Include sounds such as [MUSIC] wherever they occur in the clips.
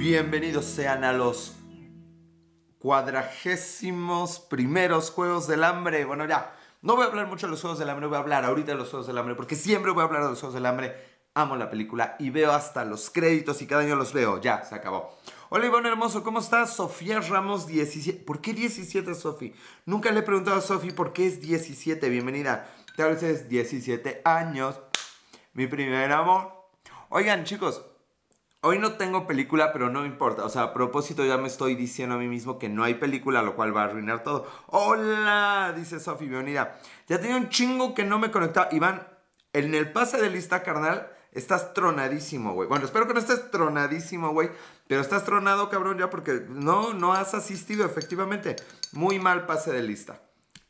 Bienvenidos sean a los cuadragésimos primeros Juegos del Hambre. Bueno, ya, no voy a hablar mucho de los Juegos del Hambre, voy a hablar ahorita de los Juegos del Hambre, porque siempre voy a hablar de los Juegos del Hambre. Amo la película y veo hasta los créditos y cada año los veo. Ya, se acabó. Hola Iván Hermoso, ¿cómo estás? Sofía Ramos 17. ¿Por qué 17, Sofi? Nunca le he preguntado a Sofi por qué es 17. Bienvenida. Tal vez es 17 años. Mi primer amor. Oigan, chicos, Hoy no tengo película, pero no importa. O sea, a propósito ya me estoy diciendo a mí mismo que no hay película, lo cual va a arruinar todo. Hola, dice Sofi, bienvenida. Ya tenía un chingo que no me conectaba. Iván, en el pase de lista, carnal, estás tronadísimo, güey. Bueno, espero que no estés tronadísimo, güey. Pero estás tronado, cabrón, ya porque no, no has asistido, efectivamente. Muy mal pase de lista.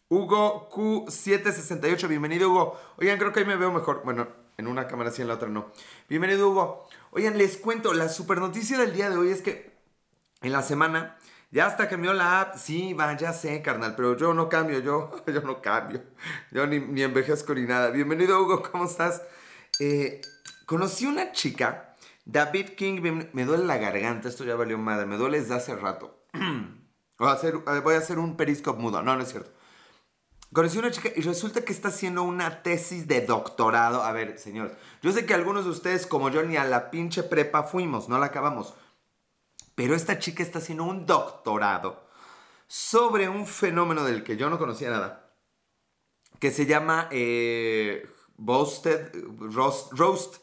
Hugo Q768, bienvenido, Hugo. Oigan, creo que ahí me veo mejor. Bueno, en una cámara sí, en la otra no. Bienvenido, Hugo. Oigan, les cuento, la super noticia del día de hoy es que en la semana ya hasta cambió la app. Sí, va, ya sé, carnal, pero yo no cambio, yo, [LAUGHS] yo no cambio. Yo ni, envejezco ni nada. Bienvenido, Hugo, ¿cómo estás? Eh, conocí una chica, David King, me duele la garganta, esto ya valió madre, me duele desde hace rato. [CLEARS THROAT] voy, a hacer, voy a hacer un periscope mudo, no, no es cierto. Conocí una chica y resulta que está haciendo una tesis de doctorado. A ver, señores, yo sé que algunos de ustedes, como yo, ni a la pinche prepa fuimos, no la acabamos. Pero esta chica está haciendo un doctorado sobre un fenómeno del que yo no conocía nada, que se llama eh, roasted, roast, roast,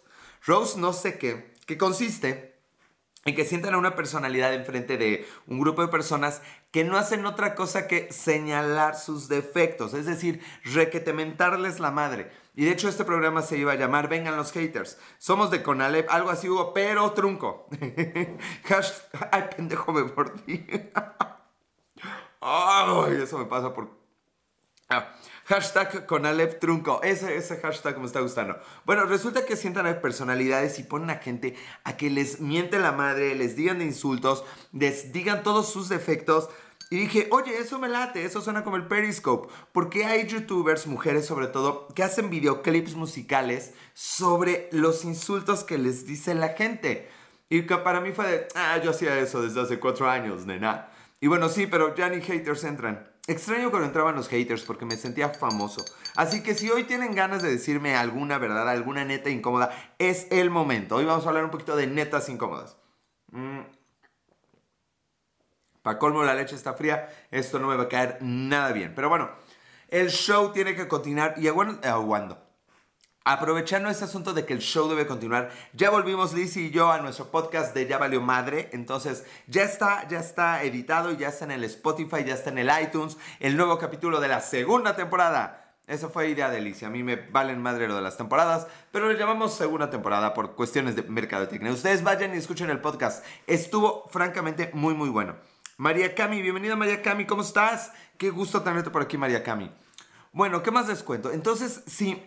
roast no sé qué, que consiste en que sientan a una personalidad enfrente de un grupo de personas que no hacen otra cosa que señalar sus defectos, es decir, requetementarles la madre. Y de hecho este programa se iba a llamar Vengan los haters. Somos de Conalep, algo así hubo, pero trunco. [LAUGHS] Ay, pendejo, me mordí. [LAUGHS] Ay, eso me pasa por... Ah. Hashtag con Alep Trunco. Ese, ese hashtag me está gustando. Bueno, resulta que sientan a personalidades y ponen a gente a que les miente la madre, les digan de insultos, les digan todos sus defectos. Y dije, oye, eso me late, eso suena como el Periscope. Porque hay youtubers, mujeres sobre todo, que hacen videoclips musicales sobre los insultos que les dice la gente? Y que para mí fue de, ah, yo hacía eso desde hace cuatro años, nena. Y bueno, sí, pero ya ni haters entran. Extraño cuando entraban los haters porque me sentía famoso. Así que si hoy tienen ganas de decirme alguna verdad, alguna neta incómoda, es el momento. Hoy vamos a hablar un poquito de netas incómodas. Mm. Para colmo la leche está fría, esto no me va a caer nada bien. Pero bueno, el show tiene que continuar y aguando. Aprovechando este asunto de que el show debe continuar, ya volvimos Liz y yo a nuestro podcast de Ya Valió Madre. Entonces, ya está, ya está editado, ya está en el Spotify, ya está en el iTunes, el nuevo capítulo de la segunda temporada. Esa fue idea de Liz. A mí me valen madre lo de las temporadas, pero le llamamos segunda temporada por cuestiones de mercadotecnia. Ustedes vayan y escuchen el podcast. Estuvo francamente muy, muy bueno. María Cami, bienvenida María Cami, ¿cómo estás? Qué gusto tenerte por aquí, María Cami. Bueno, ¿qué más les cuento? Entonces, sí,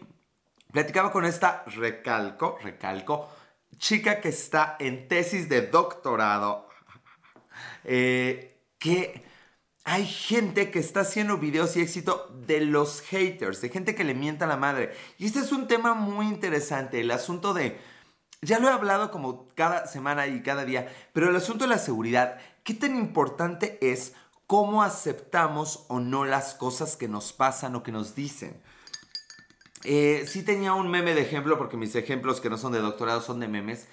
Platicaba con esta recalco, recalco, chica que está en tesis de doctorado, [LAUGHS] eh, que hay gente que está haciendo videos y éxito de los haters, de gente que le mienta a la madre. Y este es un tema muy interesante, el asunto de, ya lo he hablado como cada semana y cada día, pero el asunto de la seguridad, ¿qué tan importante es cómo aceptamos o no las cosas que nos pasan o que nos dicen? Eh, sí tenía un meme de ejemplo, porque mis ejemplos que no son de doctorado son de memes,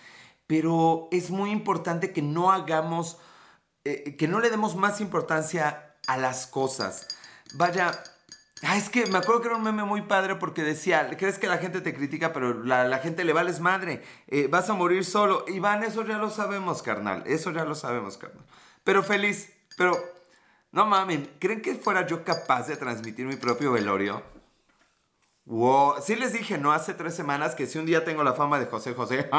pero es muy importante que no hagamos, eh, que no le demos más importancia a las cosas. Vaya, ah, es que me acuerdo que era un meme muy padre porque decía, crees que la gente te critica, pero la, gente le vales madre, eh, vas a morir solo. Iván, eso ya lo sabemos, carnal, eso ya lo sabemos, carnal. Pero feliz, pero... No mamen, ¿creen que fuera yo capaz de transmitir mi propio velorio? Wow, sí les dije, ¿no? Hace tres semanas que si un día tengo la fama de José José,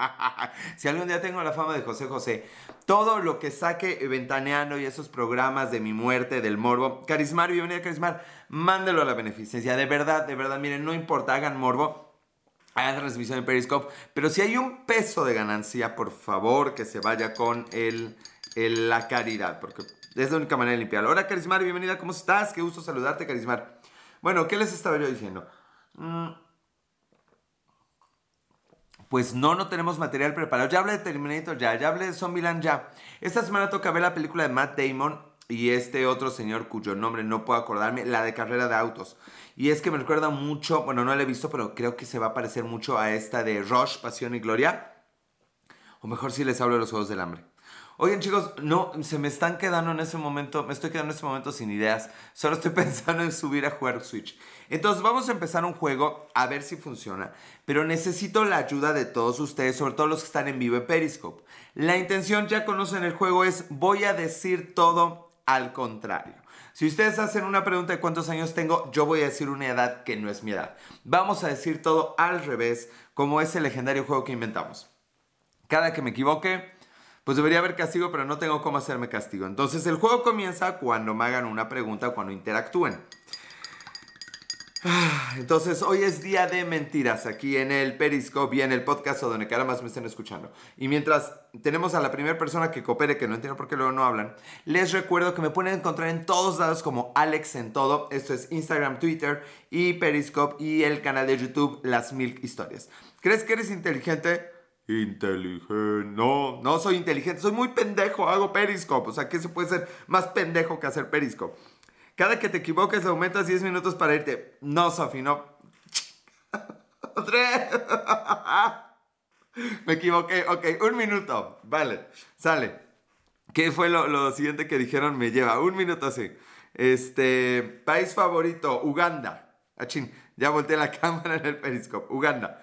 [LAUGHS] si algún día tengo la fama de José José, todo lo que saque Ventaneando y esos programas de mi muerte, del morbo, Carismar, bienvenida Carismar, mándelo a la beneficencia, de verdad, de verdad, miren, no importa, hagan morbo, hagan transmisión en Periscope, pero si hay un peso de ganancia, por favor, que se vaya con el, la caridad, porque es la única manera de limpiarlo. Hola Carismar, bienvenida, ¿cómo estás? Qué gusto saludarte, Carismar. Bueno, ¿qué les estaba yo diciendo? Mm. Pues no, no tenemos material preparado. Ya hablé de Terminator, ya, ya hablé de Zombieland, ya. Esta semana toca ver la película de Matt Damon y este otro señor cuyo nombre no puedo acordarme, la de carrera de autos. Y es que me recuerda mucho, bueno, no la he visto, pero creo que se va a parecer mucho a esta de Rush, Pasión y Gloria. O mejor si les hablo de los Juegos del Hambre. Oigan chicos, no, se me están quedando en ese momento, me estoy quedando en ese momento sin ideas. Solo estoy [LAUGHS] pensando en subir a jugar Switch. Entonces vamos a empezar un juego a ver si funciona. Pero necesito la ayuda de todos ustedes, sobre todo los que están en vivo en Periscope. La intención, ya conocen el juego, es voy a decir todo al contrario. Si ustedes hacen una pregunta de cuántos años tengo, yo voy a decir una edad que no es mi edad. Vamos a decir todo al revés, como es el legendario juego que inventamos. Cada que me equivoque, pues debería haber castigo, pero no tengo cómo hacerme castigo. Entonces el juego comienza cuando me hagan una pregunta, cuando interactúen. Ah, entonces, hoy es día de mentiras aquí en el Periscope y en el podcast o donde cada más me estén escuchando. Y mientras tenemos a la primera persona que coopere, que no entiendo por qué luego no hablan, les recuerdo que me pueden encontrar en todos lados como Alex en todo. Esto es Instagram, Twitter y Periscope y el canal de YouTube Las Milk Historias. ¿Crees que eres inteligente? Inteligente. No, no soy inteligente, soy muy pendejo, hago Periscope. O sea, ¿qué se puede ser más pendejo que hacer Periscope? Cada que te equivoques aumentas 10 minutos para irte. No, Sofi, no. [LAUGHS] [LAUGHS] Me equivoqué. Ok, un minuto. Vale, sale. ¿Qué fue lo, siguiente que dijeron? Me lleva un minuto así. Este, país favorito, Uganda. Achín, ya volteé la [LAUGHS] cámara en el Periscope. Uganda.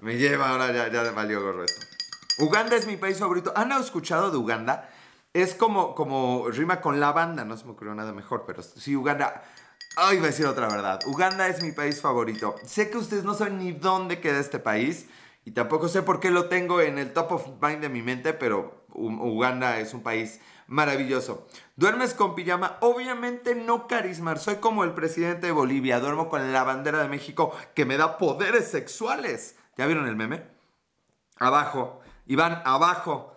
Me lleva, ahora ya, ya valió gorro esto. Uganda es mi país favorito. ¿Han escuchado de Uganda? Es como, como rima con la banda, no se me ocurrió nada mejor, pero sí, Uganda. Ay, voy a decir otra verdad. Uganda es mi país favorito. Sé que ustedes no saben ni dónde queda este país y tampoco sé por qué lo tengo en el top of mind de mi mente, pero Uganda es un país maravilloso. ¿Duermes con pijama? Obviamente no, Carismar. Soy como el presidente de Bolivia. Duermo con la bandera de México que me da poderes sexuales. ¿Ya vieron el meme? Abajo. Iván, abajo.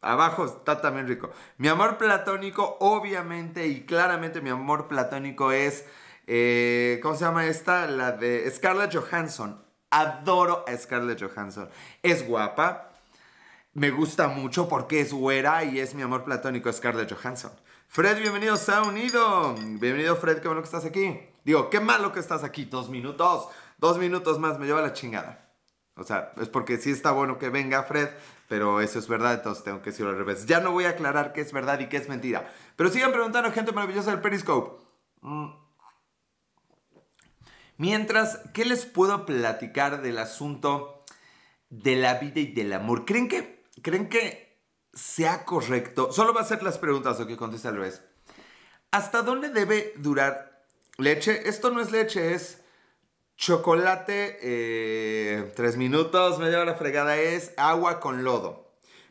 Abajo está también rico. Mi amor platónico, obviamente y claramente mi amor platónico es... Eh, ¿Cómo se llama esta? La de Scarlett Johansson. Adoro a Scarlett Johansson. Es guapa. Me gusta mucho porque es güera y es mi amor platónico Scarlett Johansson. Fred, bienvenido a Unido. Bienvenido Fred, qué bueno que estás aquí. Digo, qué malo que estás aquí. Dos minutos. Dos minutos más, me lleva la chingada. O sea, es porque sí está bueno que venga Fred, pero eso es verdad, entonces tengo que decirlo al revés. Ya no voy a aclarar qué es verdad y qué es mentira. Pero sigan preguntando, gente maravillosa del Periscope. Mm. Mientras, ¿qué les puedo platicar del asunto de la vida y del amor? ¿Creen que, creen que sea correcto? Solo va a ser las preguntas, o que conteste al revés. ¿Hasta dónde debe durar leche? Esto no es leche, es Chocolate, eh, tres minutos, me lleva la fregada, es agua con lodo.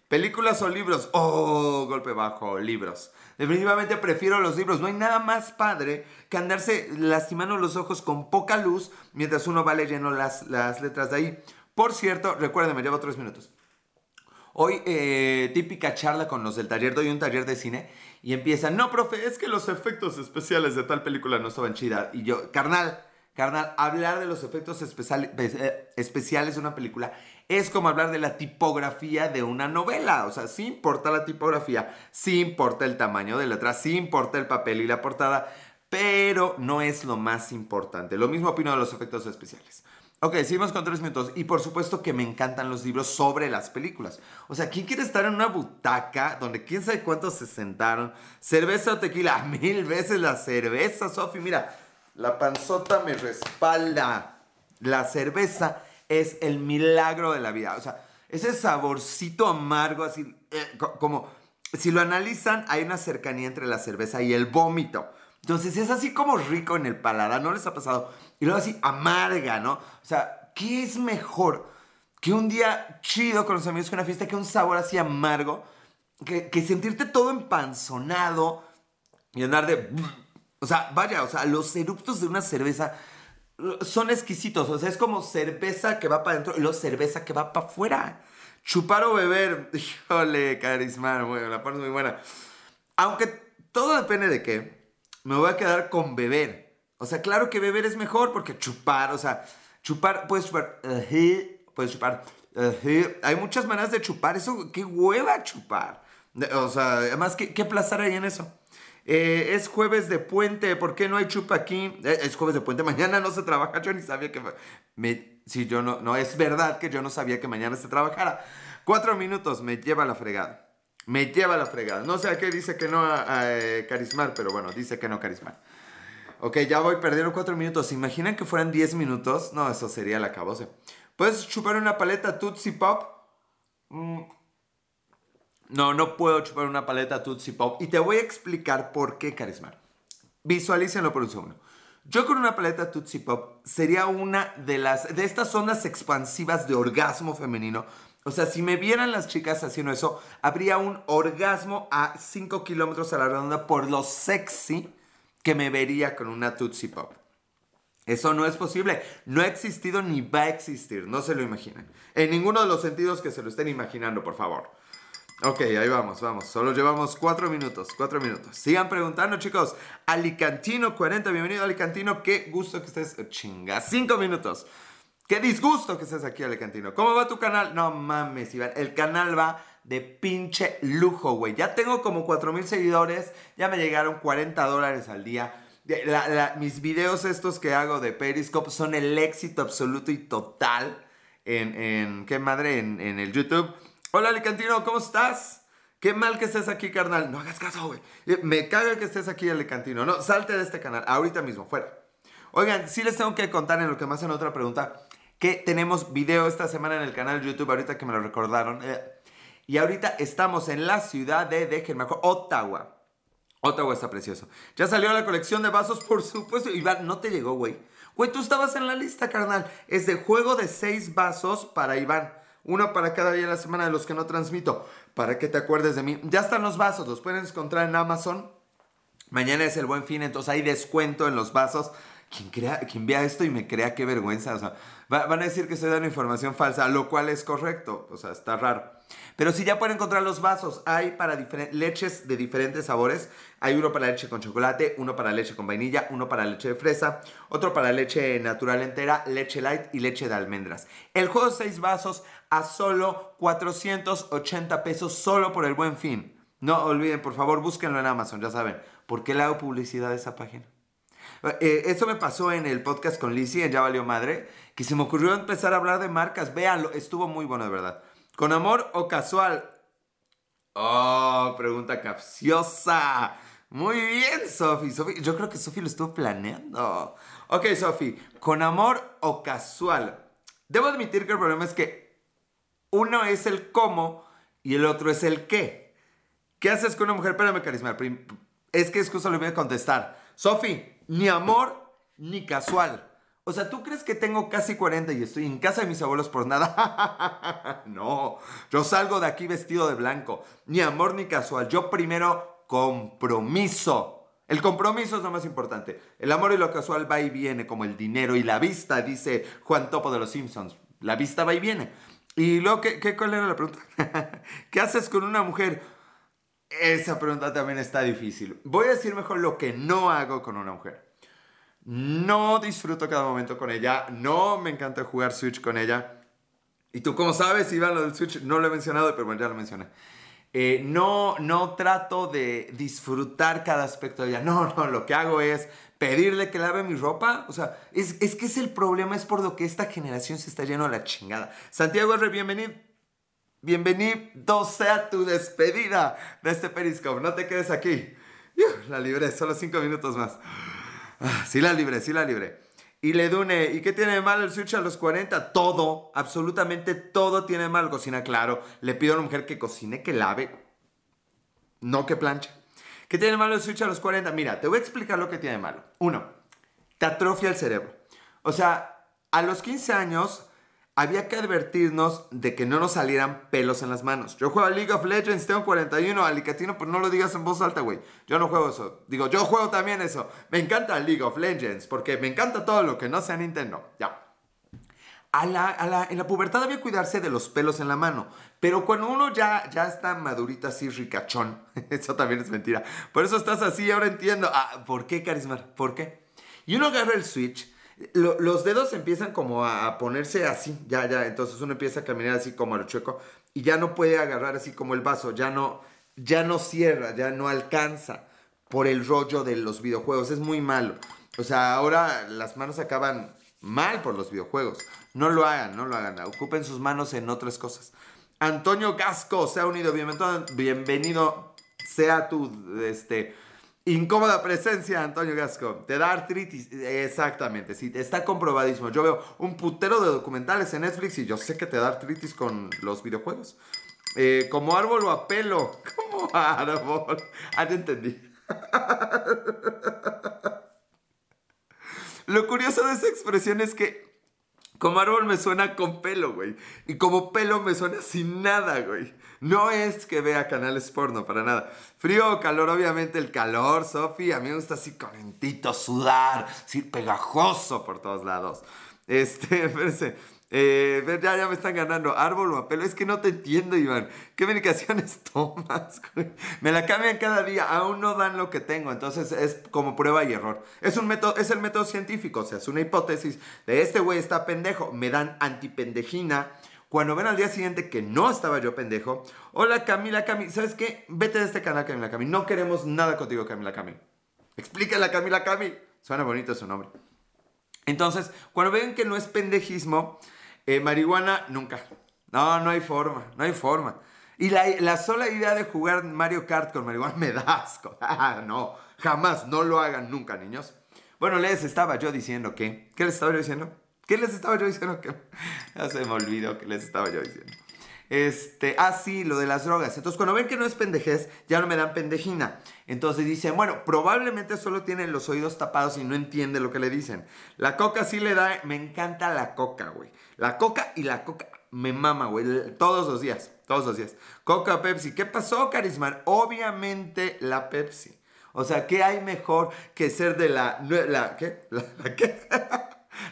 Películas o libros, oh, golpe bajo, libros. Definitivamente prefiero los libros. No hay nada más padre que andarse lastimando los ojos con poca luz mientras uno va leyendo las, las letras de ahí. Por cierto, recuerden, me llevo tres minutos. Hoy, eh, típica charla con los del taller, doy un taller de cine y empiezan, no, profe, es que los efectos especiales de tal película no estaban chidas. Y yo, carnal, Carnal, hablar de los efectos eh, especiales de una película es como hablar de la tipografía de una novela. O sea, sí importa la tipografía, sí importa el tamaño de letra, sí importa el papel y la portada, pero no es lo más importante. Lo mismo opino de los efectos especiales. Ok, seguimos con tres minutos. Y por supuesto que me encantan los libros sobre las películas. O sea, ¿quién quiere estar en una butaca donde quién sabe cuántos se sentaron? Cerveza o tequila. [LAUGHS] Mil veces la cerveza, Sofi. Mira, la panzota me respalda. La cerveza es el milagro de la vida. O sea, ese saborcito amargo, así, eh, como, si lo analizan, hay una cercanía entre la cerveza y el vómito. Entonces es así como rico en el paladar, ¿no les ha pasado? Y luego así amarga, ¿no? O sea, ¿qué es mejor que un día chido con los amigos, que una fiesta, que un sabor así amargo? Que, que sentirte todo empanzonado y andar de o sea, vaya, o sea, los eruptos de una cerveza son exquisitos. O sea, es como cerveza que va para adentro y luego cerveza que va para afuera. Chupar o beber, [LAUGHS] híjole, carisma, bueno, la parte muy buena. Aunque todo depende de qué, me voy a quedar con beber. O sea, claro que beber es mejor porque chupar, o sea, chupar, puedes chupar, puedes chupar Eh, hay muchas maneras de chupar. Eso, qué hueva chupar. O sea, además, ¿qué, qué placer hay en eso? Eh, es jueves de puente, ¿por qué no hay chupa aquí? Eh, es jueves de puente, [LAUGHS] mañana no se trabaja, yo ni sabía que... Me, si yo no, no, es verdad que yo no sabía que mañana se trabajara. Cuatro minutos, me lleva la fregada. Me lleva la fregada. No sé a qué dice que no eh, carismar, pero bueno, dice que no carismar. Ok, ya voy perdiendo cuatro minutos. ¿Se imaginan que fueran diez minutos? No, eso sería la cabose. ¿Puedes chupar una paleta Tootsie Pop? Mm. No, no puedo chupar una paleta Tootsie Pop. Y te voy a explicar por qué, Carismar. Visualícenlo por un segundo. Yo con una paleta Tootsie Pop sería una de las de estas ondas expansivas de orgasmo femenino. O sea, si me vieran las chicas haciendo eso, habría un orgasmo a 5 kilómetros a la redonda por lo sexy que me vería con una Tootsie Pop. Eso no es posible. No ha existido ni va a existir. No se lo imaginen. En ninguno de los sentidos que se lo estén imaginando, por favor. Ok, ahí vamos, vamos. Solo llevamos cuatro minutos, cuatro minutos. Sigan preguntando, chicos. Alicantino 40, bienvenido Alicantino. Qué gusto que estés. Chinga, cinco minutos. Qué disgusto que estés aquí, Alicantino. ¿Cómo va tu canal? No mames, Iván. El canal va de pinche lujo, güey. Ya tengo como cuatro mil seguidores. Ya me llegaron 40 dólares al día. mis videos estos que hago de Periscope son el éxito absoluto y total en, ¿qué madre? En el YouTube. Hola, Alicantino, ¿cómo estás? Qué mal que estés aquí, carnal. No hagas caso, güey. Eh, me caga que estés aquí, Alicantino. No, salte de este canal, ahorita mismo, fuera. Oigan, sí les tengo que contar en lo que me hacen otra pregunta, que tenemos video esta semana en el canal YouTube, ahorita que me lo recordaron. Eh, y ahorita estamos en la ciudad de, déjenme Ottawa. Ottawa está precioso. Ya salió la colección de vasos, por supuesto. Iván, no te llegó, güey. Güey, tú estabas en la lista, carnal. Es de juego de seis vasos para Iván. Uno para cada día de la semana de los que no transmito. Para que te acuerdes de mí. Ya están los vasos. Los pueden encontrar en Amazon. Mañana es el buen fin, entonces hay descuento en los vasos. Quien, crea, quien vea esto y me crea qué vergüenza. O sea, van a decir que estoy dando información falsa, lo cual es correcto. O sea, está raro. Pero si ya pueden encontrar los vasos, hay para leches de diferentes sabores. Hay uno para leche con chocolate, uno para leche con vainilla, uno para leche de fresa, otro para leche natural entera, leche light y leche de almendras. El juego de 6 vasos a solo 480 pesos solo por el buen fin. No olviden, por favor, búsquenlo en Amazon, ya saben. ¿Por qué le hago publicidad a esa página? Eh, eso me pasó en el podcast con Lizzie, en Ya Valió Madre, que se me ocurrió empezar a hablar de marcas. Véanlo, estuvo muy bueno, de verdad. ¿Con amor o casual? Oh, pregunta capciosa. Muy bien, Sofi. Yo creo que Sofi lo estuvo planeando. Ok, Sofi. ¿Con amor o casual? Debo admitir que el problema es que uno es el cómo y el otro es el qué. ¿Qué haces con una mujer? Espérame, carisma. Es que es justo lo voy a contestar. Sofi, ni amor ni casual. O sea, ¿tú crees que tengo casi 40 y estoy en casa de mis abuelos por nada? [LAUGHS] no, yo salgo de aquí vestido de blanco. Ni amor ni casual. Yo primero compromiso. El compromiso es lo más importante. El amor y lo casual va y viene, como el dinero y la vista, dice Juan Topo de los Simpsons. La vista va y viene. Y luego, ¿qué, qué cuál era la pregunta? [LAUGHS] ¿Qué haces con una mujer? Esa pregunta también está difícil. Voy a decir mejor lo que no hago con una mujer. No disfruto cada momento con ella. No me encanta jugar Switch con ella. Y tú, como sabes, Iván, lo del Switch no lo he mencionado, pero bueno, ya lo mencioné. Eh, no, no trato de disfrutar cada aspecto de ella. No, no, lo que hago es pedirle que lave mi ropa. O sea, es, es que es el problema, es por lo que esta generación se está lleno de la chingada. Santiago R., bienvenido. Bienvenido sea tu despedida de este Periscope. No te quedes aquí. La libré, solo cinco minutos más. Ah, sí la libre, sí la libre. Y le dune, ¿y qué tiene de malo el Switch a los 40? Todo, absolutamente todo tiene de malo. Cocina, claro. Le pido a una mujer que cocine, que lave, no que planche. ¿Qué tiene de malo el Switch a los 40? Mira, te voy a explicar lo que tiene de malo. Uno, te atrofia el cerebro. O sea, a los 15 años había que advertirnos de que no nos salieran pelos en las manos. Yo juego League of Legends, tengo 41, Alicatino, pues no lo digas en voz alta, güey. Yo no juego eso. Digo, yo juego también eso. Me encanta League of Legends, porque me encanta todo lo que no sea Nintendo. Ya. En la pubertad había que cuidarse de los pelos en la mano. Pero cuando uno ya, ya está madurita así, ricachón, [LAUGHS] eso también es mentira. Por eso estás así, ahora entiendo. Ah, ¿Por qué, Carismar? ¿Por qué? Y uno agarra el Switch lo- los dedos empiezan como a, a ponerse así, ya, ya, entonces uno empieza a caminar así como a lo chueco y ya no puede agarrar así como el vaso, ya no, ya no cierra, ya no alcanza por el rollo de los videojuegos, es muy malo. O sea, ahora las manos acaban mal por los videojuegos. No lo hagan, no lo hagan, ocupen sus manos en otras cosas. Antonio Gasco, se ha unido, bienvenido, bienvenido sea tu, este, incómoda presencia, Antonio Gasco. Te da artritis, exactamente, sí, está comprobadísimo. Yo veo un putero de documentales en Netflix y yo sé que te da artritis con los videojuegos. Eh, como árbol o a pelo, [LAUGHS] como árbol. Ah, ya entendí. [LAUGHS] Lo curioso de esa expresión es que como árbol me suena con pelo, güey. Y como pelo me suena sin nada, güey. No es que vea canales porno, para nada. Frío o calor, obviamente el calor, Sofi. A mí me gusta así calentito, sudar, así pegajoso por todos lados. Este, [LAUGHS] espérense. Eh, ya, ya me están ganando. Árbol o a pelo. Es que no te entiendo, Iván. ¿Qué medicaciones [LAUGHS] tomas? Me la cambian cada día. Aún no dan lo que tengo. Entonces es como prueba y error. Es un método, es el método científico. O sea, es una hipótesis de este güey está pendejo. Me dan antipendejina. Cuando ven al día siguiente que no estaba yo pendejo. Hola Camila Cami. ¿Sabes qué? Vete de este canal, Camila Cami. No queremos nada contigo, Camila Cami. Explícale a Camila Cami. Suena bonito su nombre. Entonces, cuando ven que no es pendejismo, eh, marihuana, nunca. No, no hay forma, no hay forma. Y la, la sola idea de jugar Mario Kart con marihuana [LAUGHS] me da asco. [LAUGHS] No, jamás, no lo hagan nunca, niños. Bueno, les estaba yo diciendo que... ¿Qué les estaba yo diciendo? ¿Qué les estaba yo diciendo? que [LAUGHS] Ya se me olvidó que les estaba yo diciendo. Este, ah, sí, lo de las drogas. Entonces, cuando ven que no es pendejez, ya no me dan pendejina. Entonces dicen, bueno, probablemente solo tienen los oídos tapados y no entiende lo que le dicen. La coca sí le da, me encanta la coca, güey. La coca y la coca me mama, güey. Todos los días, todos los días. Coca, Pepsi. ¿Qué pasó, Carisman? Obviamente la Pepsi. O sea, ¿qué hay mejor que ser de la... la ¿Qué? [LAUGHS] ¿La, la qué?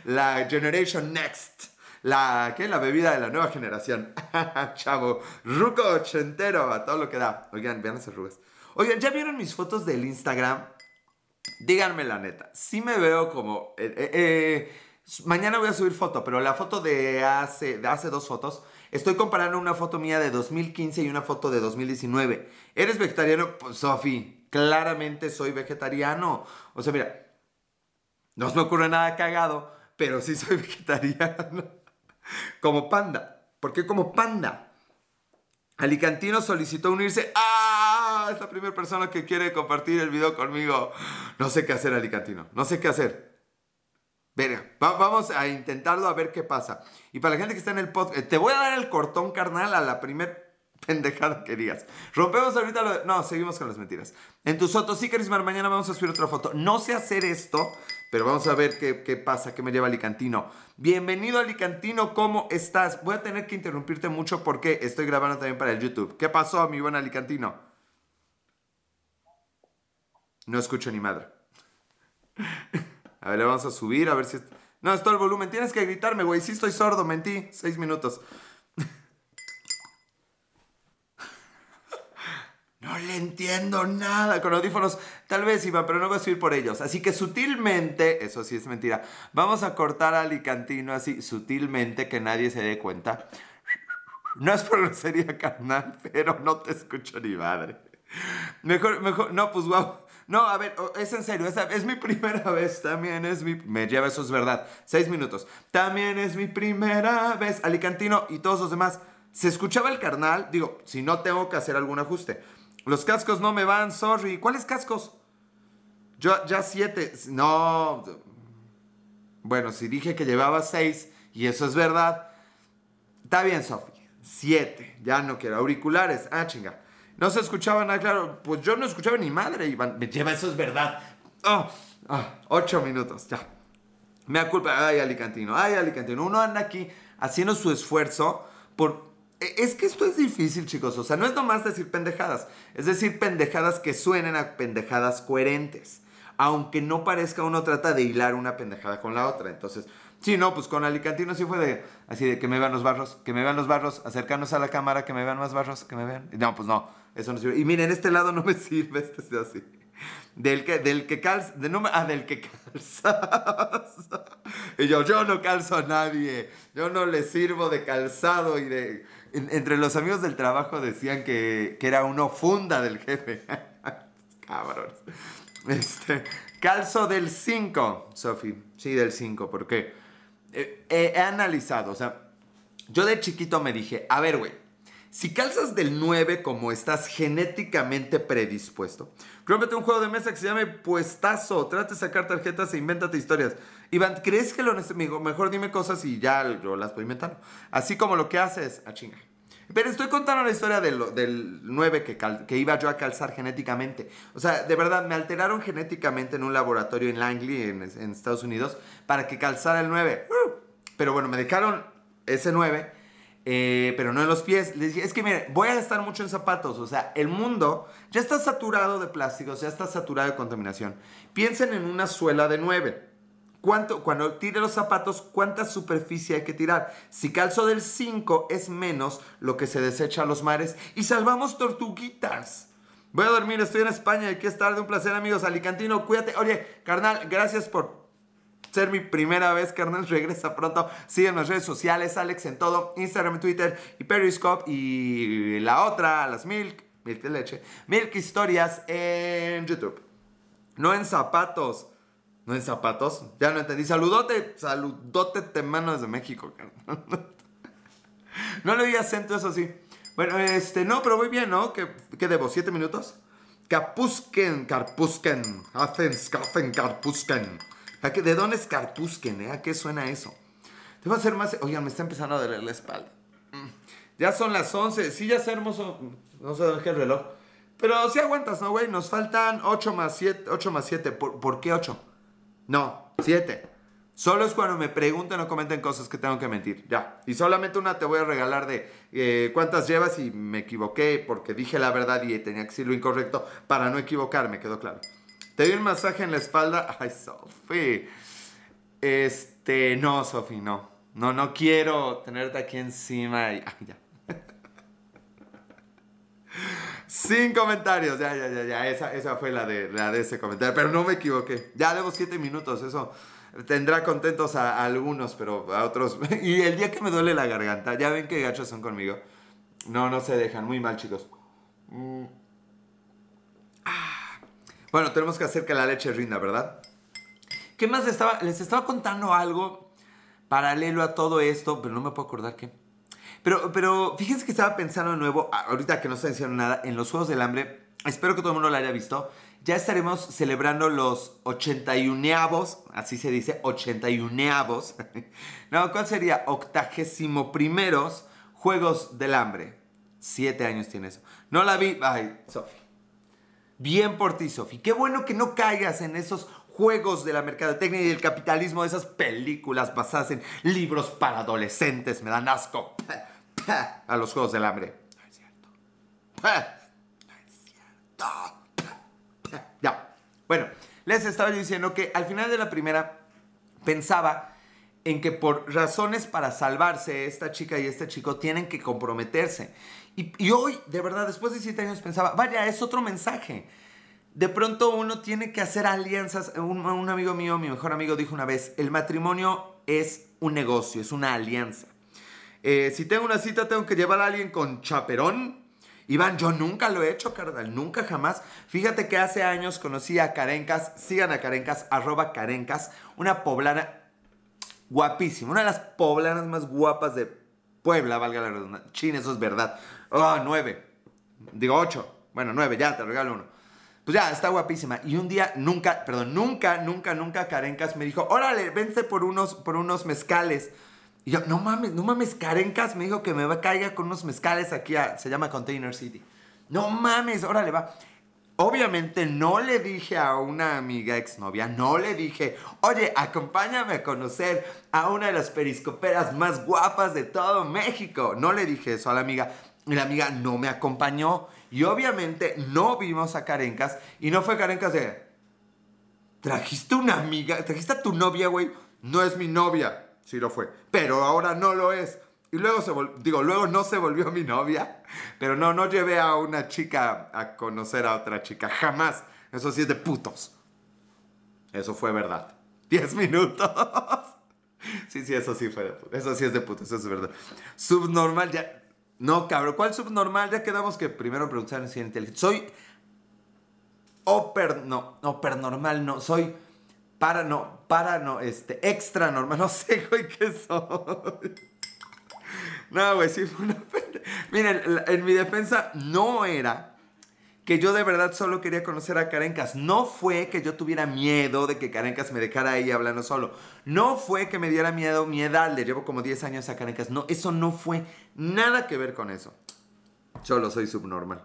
La Generation Next. La, ¿qué? La bebida de la nueva generación. [LAUGHS] Chavo, ruco ochentero, a todo lo que da. Oigan, vean esas arrugas. Oigan, ¿ya vieron mis fotos del Instagram? Díganme la neta. Sí me veo como... eh, eh, eh, mañana voy a subir foto, pero la foto de hace, de hace dos fotos, estoy comparando una foto mía de 2015 y una foto de 2019. ¿Eres vegetariano? Pues, Sofi, claramente soy vegetariano. O sea, mira, no se me ocurre nada cagado, pero sí soy [LAUGHS] vegetariano. Como panda. ¿Por qué como panda? Alicantino solicitó unirse. ¡Ah! Es la primera persona que quiere compartir el video conmigo. No sé qué hacer, Alicantino. No sé qué hacer. Verga, va- vamos a intentarlo a ver qué pasa. Y para la gente que está en el podcast, te voy a dar el cortón carnal a la primer pendejada que digas. Rompemos ahorita lo de- No, seguimos con las mentiras. En tus fotos, sí, Carismar, mañana vamos a subir otra foto. No sé hacer esto, pero vamos a ver qué, qué pasa, qué me lleva Alicantino. Bienvenido, Alicantino, ¿cómo estás? Voy a tener que interrumpirte mucho porque estoy grabando también para el YouTube. ¿Qué pasó, mi buen Alicantino? No escucho ni madre. A ver, le vamos a subir, a ver si... No, es todo el volumen. Tienes que gritarme, güey. Sí estoy sordo, mentí. Seis minutos. No le entiendo nada con audífonos. Tal vez, Iván, pero no voy a subir por ellos. Así que sutilmente, eso sí es mentira, vamos a cortar a Alicantino así, sutilmente, que nadie se dé cuenta. No es por grosería carnal, pero no te escucho ni madre. Mejor, mejor, no, pues wow. No, a ver, es en serio, es, es mi primera vez, también es mi... Me lleva, eso es verdad, seis minutos. También es mi primera vez, Alicantino y todos los demás. ¿Se escuchaba el carnal? Digo, si no tengo que hacer algún ajuste. Los cascos no me van, sorry. ¿Cuáles cascos? Yo ya siete, no... Bueno, si dije que llevaba seis y eso es verdad, Está bien, Sofi. Siete. Ya no quiero. Auriculares. Ah, chinga. No se escuchaba nada, claro. Pues yo no escuchaba ni madre, Iván. Me lleva, eso es verdad. Ah, ah, ocho minutos, ya. Me da culpa. Ay, Alicantino. Ay, Alicantino. Uno anda aquí haciendo su esfuerzo por... e- Es que esto es difícil, chicos. O sea, no es nomás decir pendejadas. Es decir, pendejadas que suenen a pendejadas coherentes. Aunque no parezca, uno trata de hilar una pendejada con la otra. Entonces, sí, no, pues con Alicantino sí fue de... Así de que me vean los barros, que me vean los barros, acercarnos a la cámara, que me vean más barros, que me vean... No, pues no, eso no sirve. Y miren, este lado no me sirve, este es así. Del que, del que calza, de no, ah, del que calzas. [LAUGHS] Y yo, yo no calzo a nadie, yo no le sirvo de calzado y de... entre los amigos del trabajo decían que, que era uno funda del jefe. [LAUGHS] Cabrón. Este, calzo del 5, Sofi. Sí, del 5, porque eh, he analizado, o sea, yo de chiquito me dije, a ver, güey, si calzas del 9 como estás genéticamente predispuesto, crómete un juego de mesa que se llame Puestazo, trate de sacar tarjetas e invéntate historias. Iván, ¿crees que lo necesito? Mejor dime cosas y ya yo las voy inventando. Así como lo que haces, a chinga. Pero estoy contando la historia del, del 9 que, iba yo a calzar genéticamente. O sea, de verdad, me alteraron genéticamente en un laboratorio en Langley, en, Estados Unidos, para que calzara el 9. Uh, pero bueno, me dejaron ese 9 eh, pero no en los pies. Les dije, es que mire, voy a gastar mucho en zapatos. O sea, el mundo ya está saturado de plásticos, ya está saturado de contaminación. Piensen en una suela de 9. ¿Cuánto, cuando tire los zapatos, cuánta superficie hay que tirar? Si calzo del 5 es menos lo que se desecha a los mares y salvamos tortuguitas. Voy a dormir, estoy en España, hay que estar de un placer amigos. Alicantino, cuídate. Oye, carnal, gracias por ser mi primera vez, carnal. [LAUGHS] Regresa pronto. Sigue las redes sociales, Alex en todo, Instagram, Twitter y Periscope. Y la otra, las Milk, Milk de leche, Milk Historias en YouTube. No en zapatos. No en zapatos. Ya no entendí. Saludote, saludote te mano desde México, [LAUGHS] no le di acento, eso sí. Bueno, este, no, pero voy bien, ¿no? ¿Qué, qué debo? ¿Siete minutos? Capusken, Carpusken, Hacen, Skafen, Carpusken. ¿De dónde es Carpusken? Eh? ¿A qué suena eso? Debo hacer más. Oigan, me está empezando a doler la espalda. Mm. Ya son las 11. Sí, ya sé hermoso. No sé dónde es el reloj. Pero sí aguantas, ¿no, güey? Nos faltan 8 más 7. 8 más 7. ¿Por, qué 8? No, 7. Solo es cuando me preguntan o comenten cosas que tengo que mentir. Ya. Y solamente una te voy a regalar de eh, cuántas llevas y me equivoqué porque dije la verdad y tenía que decir lo incorrecto para no equivocarme, quedó claro. Te di un masaje en la espalda. [LAUGHS] Ay, Sofi. Este, no, Sofi, no. No, no quiero tenerte aquí encima y... Ay, ya. Sin comentarios, ya, ya, ya, ya. Esa, esa fue la de, la de ese comentario. Pero no me equivoqué. Ya debo siete minutos, eso tendrá contentos a, algunos, pero a otros. [LAUGHS] Y el día que me duele la garganta, ya ven que gachos son conmigo. No, no se dejan. Muy mal, chicos. Mm. Bueno, tenemos que hacer que la leche rinda, ¿verdad? ¿Qué más les estaba, les estaba contando algo paralelo a todo esto, pero no me puedo acordar qué. Pero, pero fíjense que estaba pensando de nuevo, ahorita que no estoy diciendo nada, en los Juegos del Hambre. Espero que todo el mundo lo haya visto. Ya estaremos celebrando los 81avos, así se dice, 81avos. [LAUGHS] no, ¿cuál sería? Octagésimo primeros Juegos del Hambre. Siete años tiene eso. No la vi. Ay, Sofi. Bien por ti, Sofi. Qué bueno que no caigas en esos juegos de la mercadotecnia y del capitalismo, esas películas basadas en libros para adolescentes. Me dan asco. [LAUGHS] [LAUGHS] A los juegos del hambre. No es cierto. [LAUGHS] No es cierto. [LAUGHS] Ya. Bueno, les estaba diciendo que al final de la primera pensaba en que por razones para salvarse esta chica y este chico tienen que comprometerse. Y, hoy, de verdad, después de siete años pensaba, vaya, es otro mensaje. De pronto uno tiene que hacer alianzas. Un, amigo mío, mi mejor amigo, dijo una vez, el matrimonio es un negocio, es una alianza. Eh, si tengo una cita, tengo que llevar a alguien con chaperón. Iván, yo nunca lo he hecho, carnal, nunca jamás. Fíjate que hace años conocí a Carencas, sigan a Carencas, arroba Carencas, una poblana guapísima, una de las poblanas más guapas de Puebla, valga la redundancia. Chin, eso es verdad. Oh, nueve. Digo ocho. Bueno, nueve, ya, te regalo uno. Pues ya, está guapísima. Y un día, nunca, perdón, nunca, nunca, nunca Carencas me dijo, órale, vente por unos, por unos mezcales. Y yo, no mames, no mames, Carencas me dijo que me va a caiga con unos mezcales aquí a, se llama Container City. No mames, órale, va. Obviamente no le dije a una amiga exnovia, no le dije, oye, acompáñame a conocer a una de las periscoperas más guapas de todo México. No le dije eso a la amiga. Y la amiga no me acompañó. Y obviamente no vimos a Carencas. Y no fue Carencas de, trajiste una amiga, trajiste a tu novia, güey. No es mi novia. Sí lo fue. Pero ahora no lo es. Y luego se digo, luego no se volvió mi novia, pero no, no llevé a una chica a conocer a otra chica, jamás, Eso sí es de putos. Eso fue verdad. 10 minutos. Sí, sí, eso sí fue de putos. Eso sí es de putos, eso es verdad. Subnormal, ya. No, cabrón. ¿Cuál subnormal? Ya quedamos que primero preguntaron si era inteligente. Soy. Oper. No, normal, no. Soy. Para, no. Para, no. Este. Extra normal. [LAUGHS] No sé, güey, qué soy. No, güey, sí fue una. Miren, en mi defensa no era que yo de verdad solo quería conocer a Karencas. No fue que yo tuviera miedo de que Karencas me dejara ahí hablando solo. No fue que me diera miedo mi edad. Le llevo como 10 años a Karencas. No, eso no fue nada que ver con eso. Solo soy subnormal.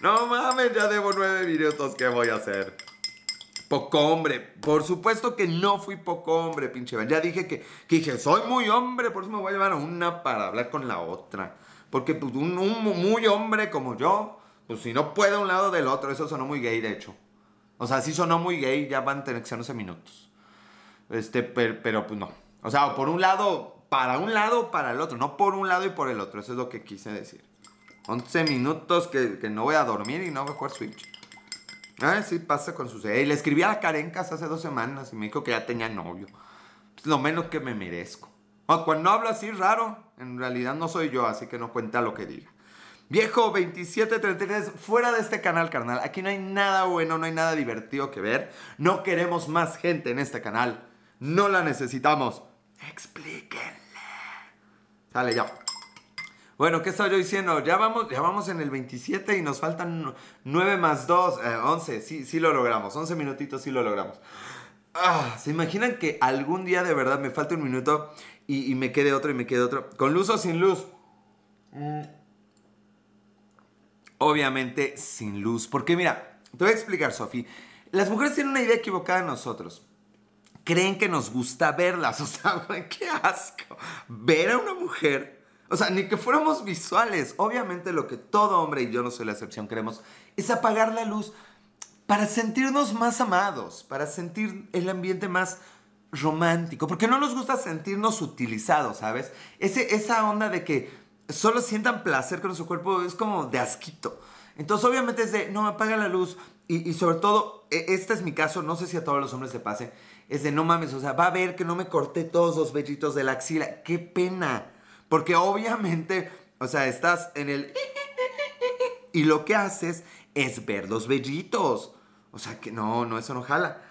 No mames, ya debo 9 minutos. ¿Qué voy a hacer? Poco hombre. Por supuesto que no fui poco hombre, pinche Ya dije que, que dije, soy muy hombre, por eso me voy a llevar a una para hablar con la otra. Porque pues, un, muy hombre como yo, pues si no puede un lado del otro, eso sonó muy gay, de hecho. O sea, si sonó muy gay, ya van a tener que ser 11 minutos. Este, pero, pues no. O sea, por un lado, para un lado o para el otro, no por un lado y por el otro. Eso es lo que quise decir. 11 minutos que, no voy a dormir y no voy a jugar Switch. Ah, sí, pasa con sus... Y le escribí a la Karencas hace dos semanas y me dijo que ya tenía novio. Es lo menos que me merezco. cuando hablo así raro, en realidad no soy yo, así que no cuenta lo que diga. Viejo 2733, fuera de este canal, carnal. Aquí no hay nada bueno, no hay nada divertido que ver. No queremos más gente en este canal. No la necesitamos. Explíquenle. Sale ya. Bueno, ¿qué estaba yo diciendo? Ya vamos, ya vamos en el 27 y nos faltan 9 más 2, 11. Eh, sí, sí lo logramos. 11 minutitos sí lo logramos. Ah, ¿Se imaginan que algún día de verdad me falte un minuto y, me quede otro y me quede otro. ¿Con luz o sin luz? Mm. Obviamente sin luz. Porque mira, te voy a explicar, Sofi. Las mujeres tienen una idea equivocada de nosotros. Creen que nos gusta verlas. [LAUGHS] O sea, qué asco. Ver a una mujer. O sea, ni que fuéramos visuales. Obviamente lo que todo hombre, y yo no soy la excepción, queremos es apagar la luz para sentirnos más amados, para sentir el ambiente más romántico, porque no nos gusta sentirnos utilizados, ¿sabes? Ese, esa onda de que solo sientan placer con su cuerpo es como de asquito. Entonces obviamente es de, no, apaga la luz. Y, sobre todo, e, este es mi caso, no sé si a todos los hombres se pase, es de, no mames, o sea, va a ver que no me corté todos los vellitos de la axila. ¡Qué pena! Porque obviamente, o sea, estás en el... [LAUGHS] Y lo que haces es ver los vellitos. O sea, que no, no, eso no jala.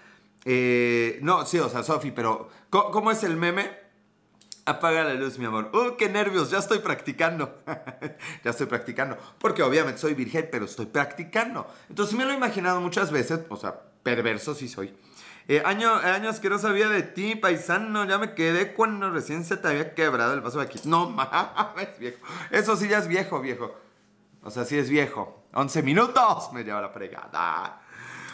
Eh, no, sí, o sea, Sofi, pero ¿cómo, es el meme? Apaga la luz, mi amor. ¡Uh, qué nervios! Ya estoy practicando. [LAUGHS] ya estoy practicando. Porque obviamente soy virgen, pero estoy practicando. Entonces me lo he imaginado muchas veces. O sea, perverso sí soy. Eh, año, años que no sabía de ti, paisano. Ya me quedé cuando recién se te había quebrado el vaso de aquí. No [LAUGHS] mames, viejo. Eso sí ya es viejo, viejo. O sea, sí es viejo. 11 minutos me lleva la fregada.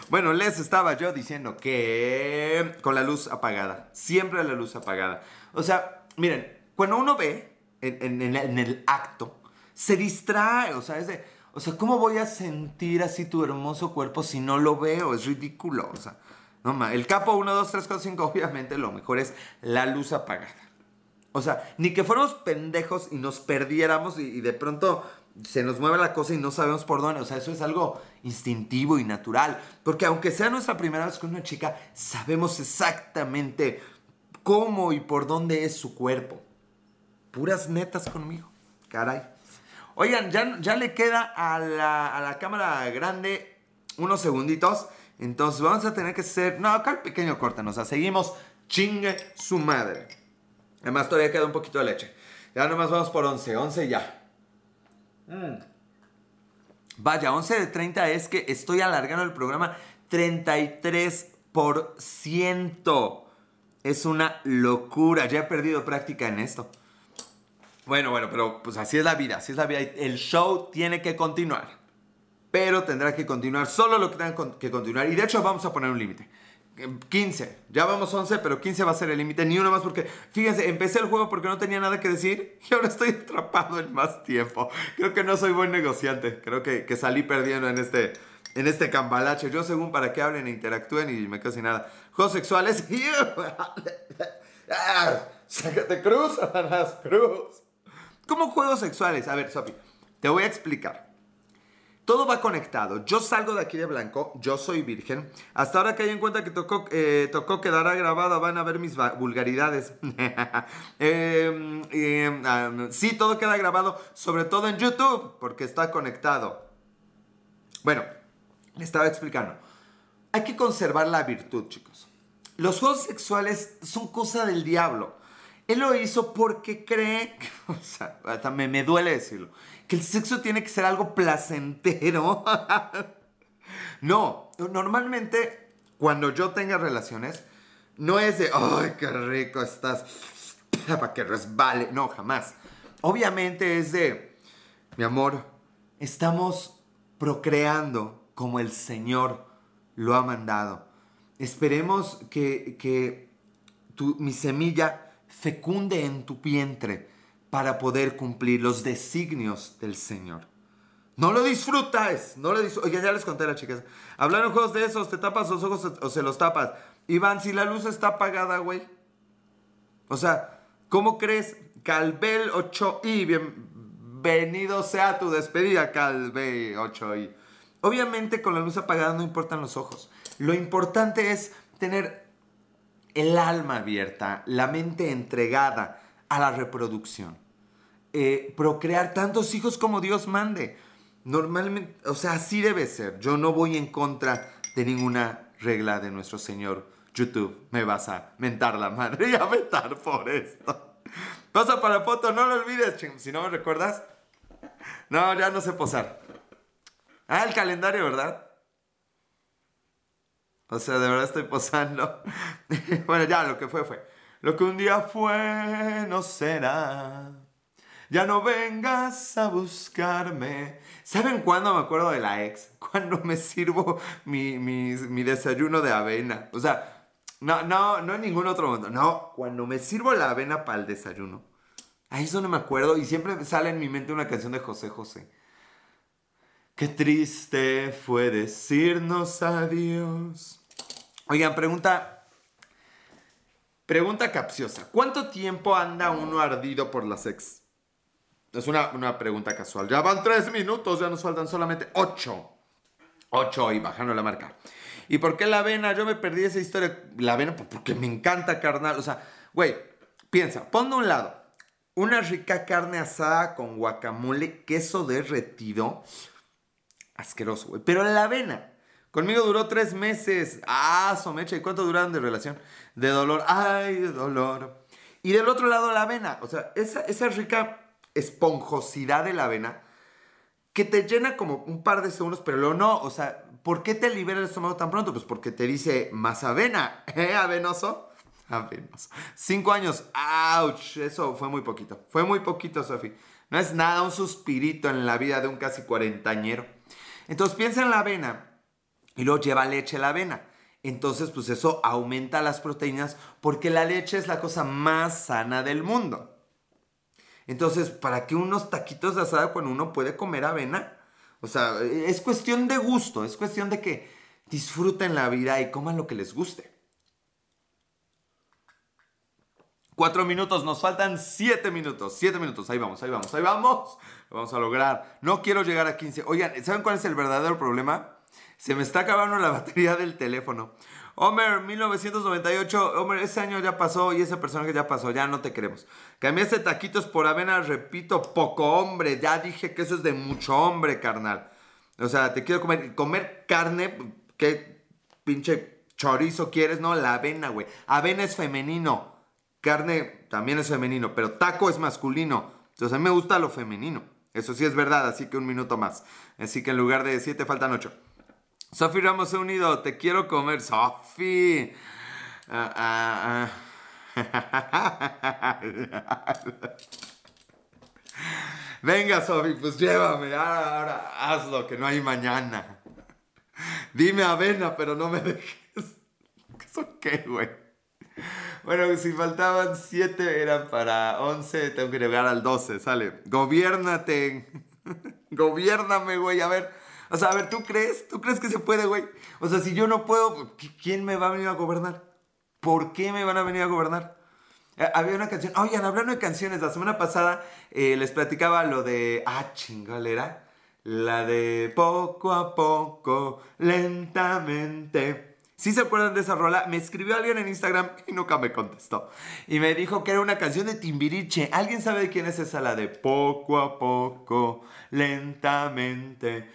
Bueno, les estaba yo diciendo que con la luz apagada, siempre la luz apagada. O sea, miren, cuando uno ve en, el acto, se distrae, o sea, es de, o sea, ¿cómo voy a sentir así tu hermoso cuerpo si no lo veo? Es ridículo, o sea, no El capo 1, 2, 3, 4, 5, obviamente lo mejor es la luz apagada. O sea, ni que fuéramos pendejos y nos perdiéramos y de pronto se nos mueve la cosa y no sabemos por dónde. O sea, eso es algo instintivo y natural. Porque aunque sea nuestra primera vez con una chica, sabemos exactamente cómo y por dónde es su cuerpo. Puras netas conmigo. Caray. Oigan, ya, ya le queda a la, a la cámara grande unos segunditos. Entonces vamos a tener que hacer... No, acá el pequeño corte. O sea, seguimos chingue su madre. Además todavía queda un poquito de leche. Ya nomás vamos por 11. 11 ya. Mm. Vaya, 11 de 30 es que estoy alargando el programa 33%. Es una locura. Ya he perdido práctica en esto. Bueno, bueno, pero pues así es la vida, así es la vida. El show tiene que continuar. Pero tendrá que continuar solo lo que tenga que continuar. Y de hecho vamos a poner un límite. 15. Ya vamos 11, pero 15 va a ser el límite. Ni uno más porque, fíjense, empecé el juego porque no tenía nada que decir [LAUGHS] y ahora estoy atrapado en más tiempo. Creo que no soy buen negociante. Creo que, que salí perdiendo en este, en este cambalache. Yo según para que hablen e interactúen y me quedo sin nada. Juegos sexuales. [LAUGHS] Sácate cruz, Cruz. ¿Cómo juegos sexuales? A ver, Sofi, te voy a explicar. Todo va conectado. Yo salgo de aquí de blanco, yo soy virgen. Hasta ahora que hay en cuenta que tocó, eh, tocó quedará grabada, van a ver mis vulgaridades. [LAUGHS] Em, em, sí, todo queda grabado, sobre todo en YouTube, porque está conectado. Bueno, le estaba explicando. Hay que conservar la virtud, chicos. Los juegos sexuales son cosa del diablo. Él lo hizo porque cree, [LAUGHS] o sea, me, me duele decirlo, que el sexo tiene que ser algo placentero. [LAUGHS] no, normalmente cuando yo tenga relaciones, no es de, ay, qué rico estás, [SNIFFS] para que resbale. No, jamás. Obviamente es de, mi amor, estamos procreando como el Señor lo ha mandado. Esperemos que, que tu, mi semilla fecunde en tu vientre para poder cumplir los designios del Señor. No lo disfrutas, no lo. Oye, ya les conté a las chicas. Hablaron juegos de esos, te tapas los ojos o se los tapas. Iván, si la luz está apagada, güey. O sea, ¿cómo crees? Calvel 8i, bienvenido sea tu despedida, Calvel 8i. Obviamente con la luz apagada no importan los ojos. Lo importante es tener el alma abierta, la mente entregada a la reproducción. Eh, procrear tantos hijos como Dios mande. Normalmente, o sea, así debe ser. Yo no voy en contra de ninguna regla de nuestro Señor. YouTube, me vas a mentar la madre y a mentar por esto. Pasa para foto, no lo olvides, si no me recuerdas. No, ya no sé posar. Ah, el calendario, ¿verdad? O sea, de verdad estoy posando. [LAUGHS] bueno, ya lo que fue fue. Lo que un día fue no será. Ya no vengas a buscarme. ¿Saben cuándo me acuerdo de la ex? [LAUGHS] Cuando me sirvo mi, mi, desayuno de avena. O sea, no, no, no en ningún otro momento. No, cuando me sirvo la avena para el desayuno. Ahí es donde me acuerdo y siempre sale en mi mente una canción de José José. Qué triste fue decirnos adiós. Oigan, pregunta Pregunta capciosa. ¿Cuánto tiempo anda uno ardido por la sex? Es una, pregunta casual. Ya van tres minutos, ya nos faltan solamente ocho. Ocho y bajando la marca. ¿Y por qué la avena? Yo me perdí esa historia. La avena, pues, porque me encanta, carnal. O sea, güey, piensa, pon de un lado una rica carne asada con guacamole, queso derretido. Asqueroso, güey. Pero la avena Conmigo duró tres meses. Ah, somecha. ¿Y cuánto duraron de relación? De dolor. Ay, de dolor. Y del otro lado la avena. O sea, esa, esa rica esponjosidad de la avena que te llena como un par de segundos, pero luego no. O sea, ¿por qué te libera el estómago tan pronto? Pues porque te dice más avena. [LAUGHS] ¿Eh, avenoso? Avenoso. Cinco años. ¡Auch! Eso fue muy poquito. Fue muy poquito, Sofi. No es nada, un suspirito en la vida de un casi cuarentañero. Entonces piensa en la avena y luego lleva leche la avena. Entonces, pues eso aumenta las proteínas porque la leche es la cosa más sana del mundo. Entonces, ¿para qué unos taquitos de asada cuando uno puede comer avena? O sea, es cuestión de gusto, es cuestión de que disfruten la vida y coman lo que les guste. Cuatro minutos, nos faltan siete minutos, siete minutos, ahí vamos, ahí vamos, ahí vamos. Lo vamos a lograr. No quiero llegar a 15. Oigan, ¿saben cuál es el verdadero problema? Se me está acabando la [LAUGHS] batería del teléfono. Homer, 1998. Homer, ese año ya pasó y ese personaje ya pasó. Ya no te queremos. Cambiaste taquitos por avena, repito, poco hombre. Ya dije que eso es de mucho hombre, carnal. O sea, te quiero comer, comer carne. ¿Qué pinche chorizo quieres? No, la avena, güey. Avena es femenino. Carne también es femenino, pero taco es masculino. Entonces a mí me gusta lo femenino. Eso sí es verdad, así que un minuto más. Así que en lugar de siete faltan ocho. Sofi Ramos unido, te quiero comer, Sofi. Ah, ah, ah. [LAUGHS] Venga, Sofi, pues llévame. Ahora, ahora, hazlo, que no hay mañana. Dime avena, pero no me dejes. [LAUGHS] ¿Eso qué, güey? Bueno, si faltaban 7 eran para 11, tengo que llegar al 12, sale. Gobiernate. [LAUGHS] Gobiername, güey. A ver, o sea, a ver, ¿tú crees? ¿Tú crees que se puede, güey? O sea, si yo no puedo, ¿quién me va a venir a gobernar? ¿Por qué me van a venir a gobernar? Eh, había una canción, oigan, hablando de canciones, la semana pasada eh, les platicaba lo de, ah, chingalera, La de poco a poco, lentamente. Si se acuerdan de esa rola? Me escribió alguien en Instagram [LAUGHS] y nunca me contestó. Y me dijo que era una canción de Timbiriche. ¿Alguien sabe de quién es esa? La de poco a poco, lentamente.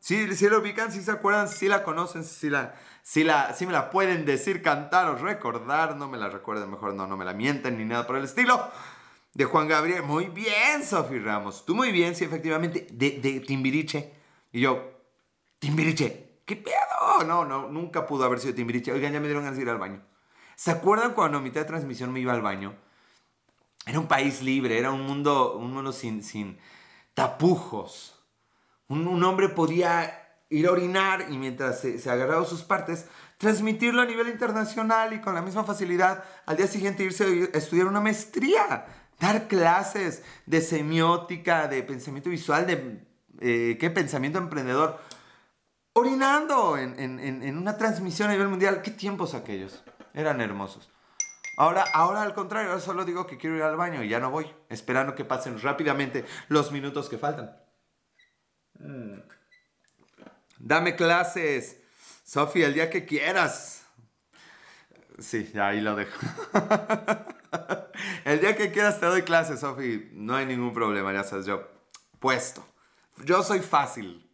Sí, sí lo ubican, si se acuerdan, si la conocen, si la, si la, si me la pueden decir, cantar o recordar. No me la recuerden, mejor no, no me la mienten ni nada por el estilo de Juan Gabriel. Muy bien, Sofi Ramos. Tú muy bien, sí, efectivamente. De, de Timbiriche. Y yo, Timbiriche, ¿qué pedo? No, no, nunca pudo haber sido Timbiriche. Oigan, ya me dieron ganas de ir al baño. ¿Se acuerdan cuando a mitad de transmisión me iba al baño? Era un país libre, era un mundo, un mundo sin, sin tapujos. Un, hombre podía ir a orinar y mientras se, se agarraba sus partes, transmitirlo a nivel internacional y con la misma facilidad al día siguiente irse a estudiar una maestría dar clases de semiótica, de pensamiento visual, de eh, qué pensamiento emprendedor, orinando en, una transmisión a nivel mundial. ¿Qué tiempos aquellos? Eran hermosos. Ahora, ahora al contrario, ahora solo digo que quiero ir al baño y ya no voy, esperando que pasen rápidamente los minutos que faltan. Mm. Dame clases, Sofía, el día que quieras. Sí, ya ahí lo dejo. [LAUGHS] El día que quieras te doy clases, Sofi. No hay ningún problema, ya sabes, yo puesto. Yo soy fácil.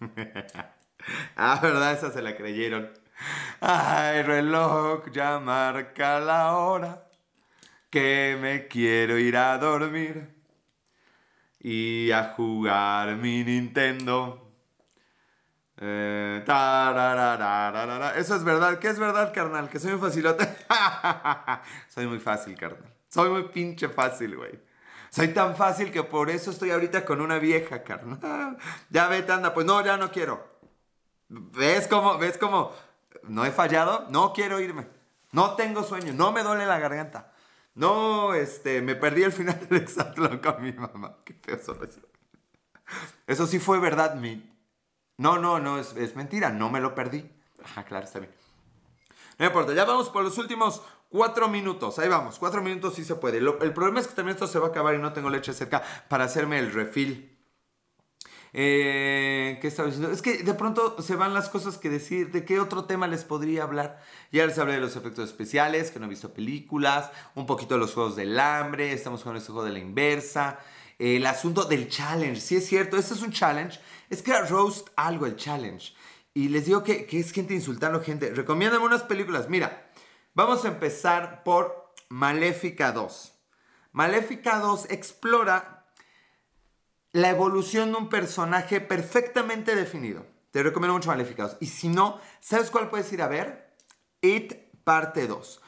[LAUGHS] [LAUGHS] ah, ¿verdad? Esa se la creyeron. Ay, reloj, ya marca la hora que me quiero ir a dormir y a jugar mi Nintendo. Eh, Eso es verdad. ¿Qué es verdad, carnal? Que soy un facilote. [LAUGHS] soy muy fácil, carnal. Soy muy pinche fácil, güey. Soy tan fácil que por eso estoy ahorita con una vieja, carnal. [LAUGHS] Ya vete, anda. Pues no, ya no quiero. ¿Ves cómo? ¿Ves cómo? ¿No he fallado? No quiero irme. No tengo sueño. No me duele la garganta. No, este, me perdí el final del exatlón con mi mamá. Qué feo son eso. Sí fue verdad, mi. No, no, no, es, es mentira. No me lo perdí. Ajá, claro, está bien. No importa, ya vamos por los últimos Cuatro minutos, ahí vamos, cuatro minutos sí se puede. el problema es que también esto se va a acabar y no tengo leche cerca para hacerme el refill. Eh, ¿Qué estaba diciendo? Es que de pronto se van las cosas que decir. ¿De qué otro tema les podría hablar? Ya les hablé de los efectos especiales, que no he visto películas, un poquito de los juegos del hambre, estamos con este juego de la inversa. el asunto del challenge, sí es cierto, este es un challenge. Es que era roast algo el challenge. Y les digo que, que es gente insultando gente. Recomiéndame unas películas. Mira, Vamos a empezar por Maléfica 2. Maléfica 2 explora la evolución de un personaje perfectamente definido. Te recomiendo mucho Maléfica 2. Y si no, ¿sabes cuál puedes ir a ver? It parte 2.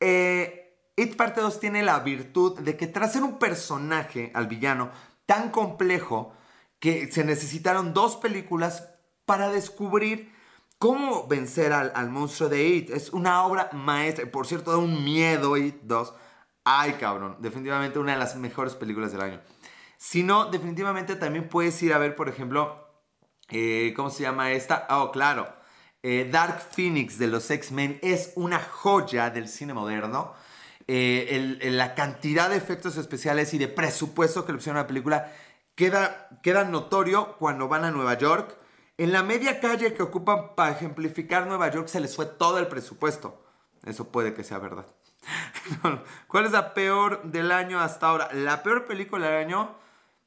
Eh, It parte 2 tiene la virtud de que tras ser un personaje al villano tan complejo que se necesitaron dos películas para descubrir ¿Cómo vencer al, monstruo de It? Es una obra maestra. Por cierto, da un miedo It 2. Ay, cabrón. Definitivamente una de las mejores películas del año. Si no, definitivamente también puedes ir a ver, por ejemplo, eh, ¿cómo se llama esta? Oh, claro. Eh, Dark Phoenix de los X-Men es una joya del cine moderno. Eh, la cantidad de efectos especiales y de presupuesto que le pusieron a la película queda, queda notorio cuando van a Nueva York en la media calle que ocupan para ejemplificar Nueva York se les fue todo el presupuesto. Eso puede que sea verdad. [LAUGHS] ¿Cuál es la peor del año hasta ahora? La peor película del año.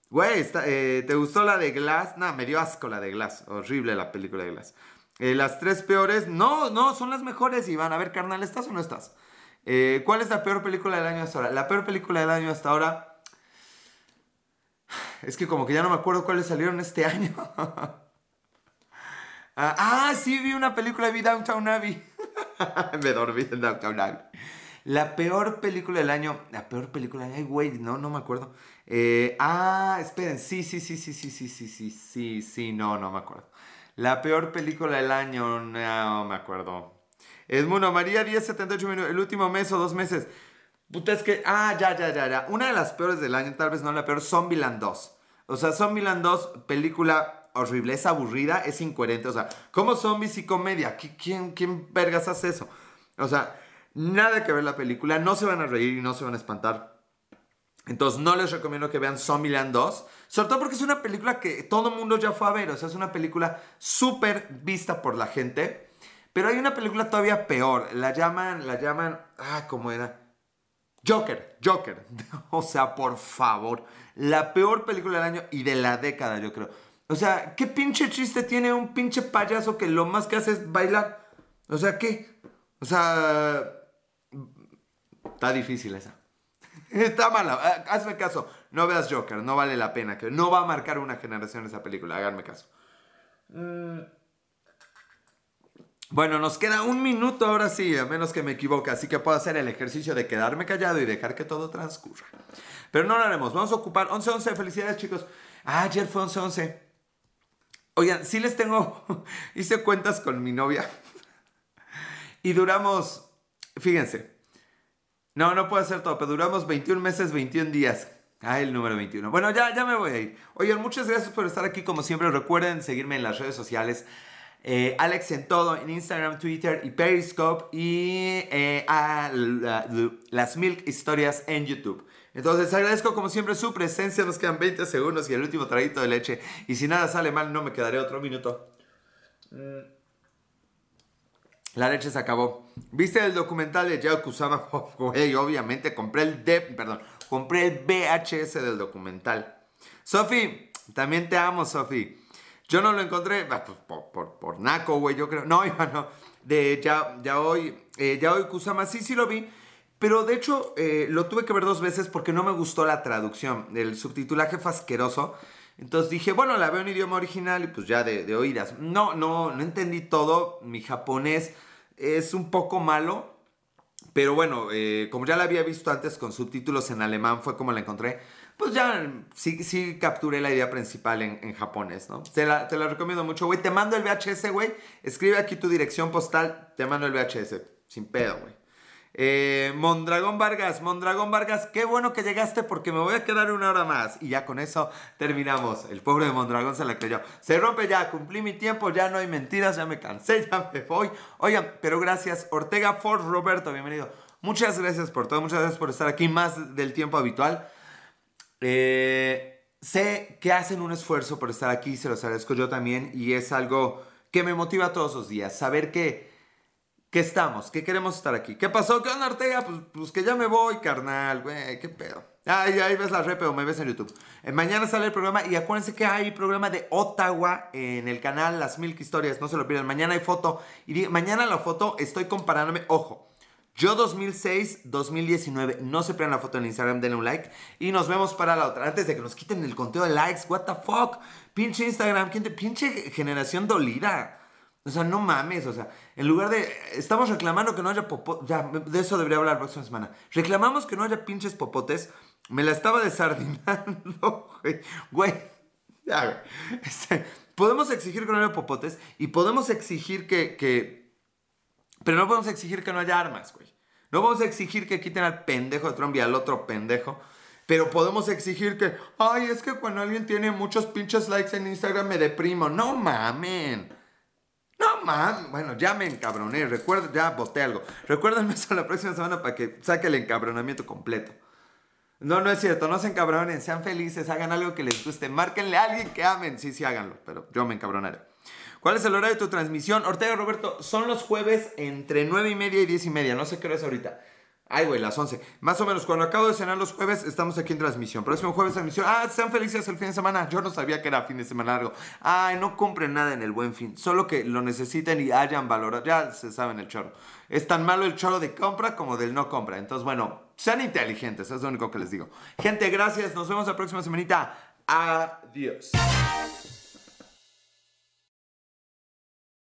Güey, eh, ¿te gustó la de Glass? No, me dio asco la de Glass. Horrible la película de Glass. Eh, las tres peores. No, no, son las mejores, Iván. A ver, carnal, ¿estás o no estás? Eh, ¿Cuál es la peor película del año hasta ahora? La peor película del año hasta ahora. Es que como que ya no me acuerdo cuáles salieron este año. [LAUGHS] Ah, ah, sí, vi una película, vi Downtown Abbey. [LAUGHS] Me dormí en Downtown Abbey. La peor película del año. La peor película del año. Güey, no, no me acuerdo. Eh, ah, esperen. Sí, sí, sí, sí, sí, sí, sí, sí, sí, sí, no, no me acuerdo. La peor película del año. No me acuerdo. Edmundo María 1078 minutos. El último mes o dos meses. Puta, es que. Ah, ya, ya, ya, ya. Una de las peores del año, tal vez no la peor, Zombieland 2. O sea, Zombieland 2, película horrible, es aburrida, es incoherente. O sea, ¿cómo zombies y comedia? ¿Quién, ¿Quién vergas hace eso? O sea, nada que ver la película, no se van a reír y no se van a espantar. Entonces no les recomiendo que vean Zombieland 2, sobre todo porque es una película que todo el mundo ya fue a ver, o sea, es una película súper vista por la gente, pero hay una película todavía peor, la llaman, la llaman, ah, ¿cómo era? Joker, Joker, [LAUGHS] o sea, por favor, la peor película del año y de la década, yo creo. O sea, ¿qué pinche chiste tiene un pinche payaso que lo más que hace es bailar? O sea, ¿qué? O sea, está difícil esa. [LAUGHS] Está mala. Ah, hazme caso. No veas Joker. No vale la pena. No va a marcar una generación esa película. Háganme caso. Mm. Bueno, nos queda un minuto ahora sí, a menos que me equivoque. Así que puedo hacer el ejercicio de quedarme callado y dejar que todo transcurra. Pero no lo haremos. Vamos a ocupar 11-11. Felicidades, chicos. Ah, ayer fue 11-11. Oigan, sí les tengo. [LAUGHS] Hice cuentas con mi novia. [LAUGHS] Y duramos. Fíjense. No, no puede ser todo, pero duramos 21 meses, 21 días. Ah, el número 21. Bueno, ya, ya me voy a ir. Oigan, muchas gracias por estar aquí. Como siempre, recuerden seguirme en las redes sociales. Eh, Alex en todo, en Instagram, Twitter y Periscope. Y eh, las Milk Historias en YouTube. Entonces agradezco como siempre su presencia. Nos quedan 20 segundos y el último traguito de leche. Y si nada sale mal, no me quedaré otro minuto. Mm. La leche se acabó. ¿Viste el documental de Yao Kusama? [LAUGHS] Güey, obviamente compré el D, perdón, compré el VHS del documental. Sofi, también te amo, Sofi. Yo no lo encontré ah, pues, por, por, güey, yo creo. No, [LAUGHS] iba, no. De ya, ya eh, Kusama, sí, sí lo vi. Pero de hecho, eh, lo tuve que ver dos veces porque no me gustó la traducción. El subtitulaje fue asqueroso. Entonces dije, bueno, la veo en idioma original y pues ya de, oídas. No, no, no entendí todo. Mi japonés es un poco malo. Pero bueno, eh, como ya la había visto antes con subtítulos en alemán, fue como la encontré. Pues ya sí, sí capturé la idea principal en, japonés, ¿no? Te la, te la recomiendo mucho, güey. Te mando el VHS, güey. Escribe aquí tu dirección postal, te mando el VHS. Sin pedo, güey. Eh, Mondragón Vargas, Mondragón Vargas, qué bueno que llegaste porque me voy a quedar una hora más. Y ya con eso terminamos. El pobre de Mondragón se la creyó. Se rompe ya, cumplí mi tiempo, ya no hay mentiras, ya me cansé, [LAUGHS] ya me voy. Oigan, pero gracias. Ortega Ford Roberto, bienvenido. Muchas gracias por todo, muchas gracias por estar aquí más del tiempo habitual. Eh, sé que hacen un esfuerzo por estar aquí, se los agradezco yo también. Y es algo que me motiva todos los días. Saber que ¿Qué estamos, ¿Qué queremos estar aquí. ¿Qué pasó? ¿Qué onda, Ortega? Pues, pues que ya me voy, carnal, güey, qué pedo. Ay, ahí ves la repe o me ves en YouTube. Eh, mañana sale el programa y acuérdense que hay programa de Ottawa en el canal Las Milk Historias, no se lo pierdan. Mañana hay foto y mañana la foto estoy comparándome, ojo, yo 2006, 2019, no se pierdan la foto en Instagram, denle un like y nos vemos para la otra. Antes de que nos quiten el conteo de likes, what the fuck, pinche Instagram, pinche generación dolida. O sea, no mames, o sea, en lugar de. Estamos reclamando que no haya popotes. Ya, de eso debería hablar la próxima semana. Reclamamos que no haya pinches popotes. Me la estaba desardinando, [LAUGHS] güey. Güey. Ya, güey. Este, podemos exigir que no haya popotes y podemos exigir que, que. Pero no podemos exigir que no haya armas, güey. No podemos exigir que quiten al pendejo de Trump y al otro pendejo. Pero podemos exigir que, ay, es que cuando alguien tiene muchos pinches likes en Instagram me deprimo. No mamen. No mames, bueno, ya me encabroné, recuerdo, ya boté algo. Recuérdenme eso la próxima semana para que saque el encabronamiento completo. No, no es cierto, no se encabronen, sean felices, hagan algo que les guste, márquenle a alguien que amen, sí, sí, háganlo, pero yo me encabronaré. ¿Cuál es el horario de tu transmisión? Ortega Roberto, son los jueves entre 9 y media y 10 y media, no sé qué hora es ahorita. Ay, güey, las 11. Más o menos, cuando acabo de cenar los jueves, estamos aquí en transmisión. Próximo jueves transmisión. Ah, sean felices el fin de semana. Yo no sabía que era fin de semana largo. Ay, no compren nada en el buen fin. Solo que lo necesiten y hayan valorado. Ya se saben el choro. Es tan malo el choro de compra como del no compra. Entonces, bueno, sean inteligentes. Es lo único que les digo. Gente, gracias. Nos vemos la próxima semanita. Adiós.